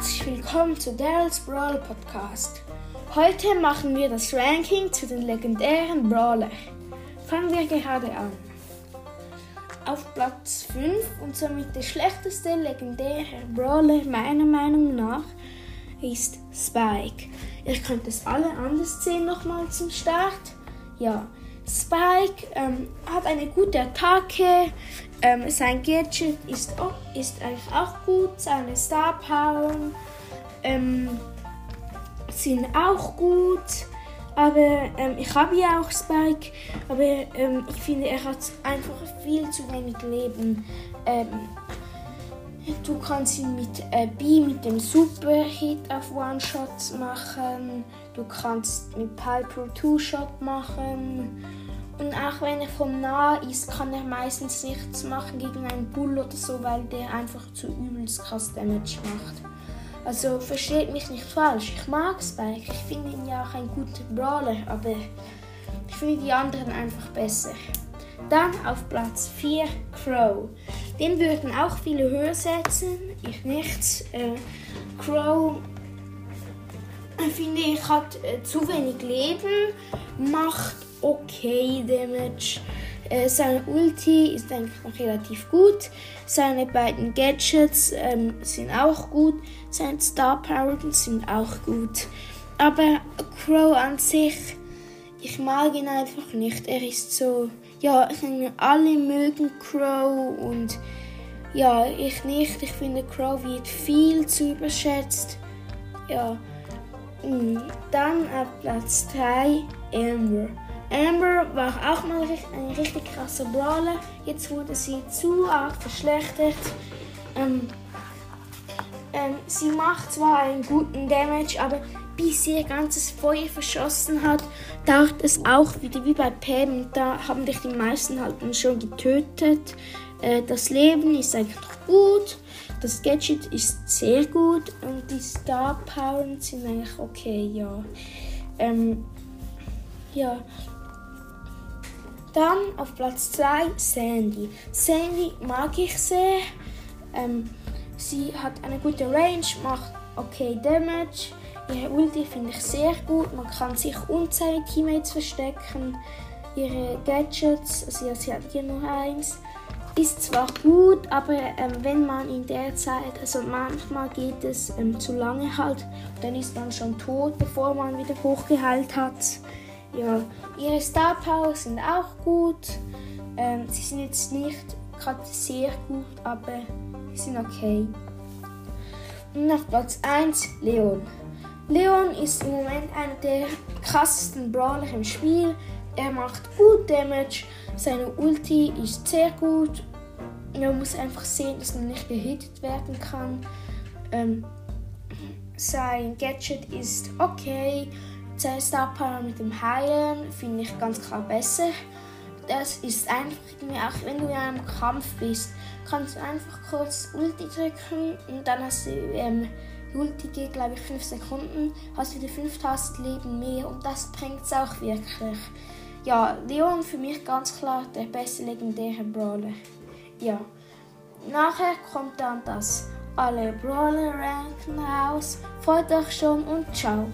Herzlich willkommen zu Daryl's Brawl Podcast. Heute machen wir das Ranking zu den legendären Brawler. Fangen wir gerade an. Auf Platz 5 und somit der schlechteste legendäre Brawler meiner Meinung nach ist Spike. Ihr könnt es alle anders sehen nochmal zum Start. Ja, Spike ähm, hat eine gute Attacke. Ähm, sein Gadget ist, auch, ist eigentlich auch gut. Seine Star Power ähm, sind auch gut. Aber ähm, ich habe ja auch Spike. Aber ähm, ich finde, er hat einfach viel zu wenig Leben. Ähm, du kannst ihn mit äh, B mit dem Super Hit auf One-Shots machen. Du kannst mit Piper Two-Shot machen. Und auch wenn er vom nah ist, kann er meistens nichts machen gegen einen Bull oder so, weil der einfach zu übelst krass Damage macht. Also versteht mich nicht falsch, ich mag Spike, ich finde ihn ja auch ein guter Brawler, aber ich finde die anderen einfach besser. Dann auf Platz 4 Crow. Den würden auch viele höher setzen, ich nicht. Äh, Crow finde ich hat äh, zu wenig Leben, macht okay Damage. Äh, seine Ulti ist eigentlich noch relativ gut. Seine beiden Gadgets ähm, sind auch gut. Seine Star Powers sind auch gut. Aber Crow an sich, ich mag ihn einfach nicht. Er ist so, ja, alle mögen Crow und ja, ich nicht. Ich finde Crow wird viel zu überschätzt. Ja. Mm, dann auf Platz 3 Amber. Amber war auch mal ein richtig krasser Brawler. Jetzt wurde sie zu arg verschlechtert. Ähm, ähm, sie macht zwar einen guten Damage, aber bis sie ihr ganzes Feuer verschossen hat, dauert es auch wieder wie bei Pam. Da haben dich die meisten halt schon getötet. Äh, das Leben ist eigentlich gut. Das Gadget ist sehr gut und die Star Power sind eigentlich okay, ja. Ähm, ja, dann auf Platz 2 Sandy. Sandy mag ich sehr. Ähm, sie hat eine gute Range, macht okay Damage. Ihre Ulti finde ich sehr gut. Man kann sich und seine Teammates verstecken. Ihre Gadgets, also ja, sie hat hier nur eins, ist zwar gut, aber ähm, wenn man in der Zeit, also manchmal geht es ähm, zu lange halt, dann ist man schon tot, bevor man wieder hochgeheilt hat. Ja, ihre Star Power sind auch gut. Ähm, sie sind jetzt nicht gerade sehr gut, aber sie sind okay. Und auf Platz 1 Leon. Leon ist im Moment einer der krassesten Brawler im Spiel. Er macht gut Damage, seine Ulti ist sehr gut. Man muss einfach sehen, dass man nicht gehittet werden kann. Ähm, sein Gadget ist okay. Sein Star Power mit dem Heilen finde ich ganz klar besser. Das ist einfach auch wenn du in einem Kampf bist, kannst du einfach kurz Ulti drücken und dann hast du ähm, Ulti geht, glaube ich, 5 Sekunden, hast wieder 5000 Leben mehr und das bringt es auch wirklich. Ja, Leon für mich ganz klar der beste legendäre Brawler. Ja. Nachher kommt dann das alle Brawler ranken raus. Freut euch schon und ciao.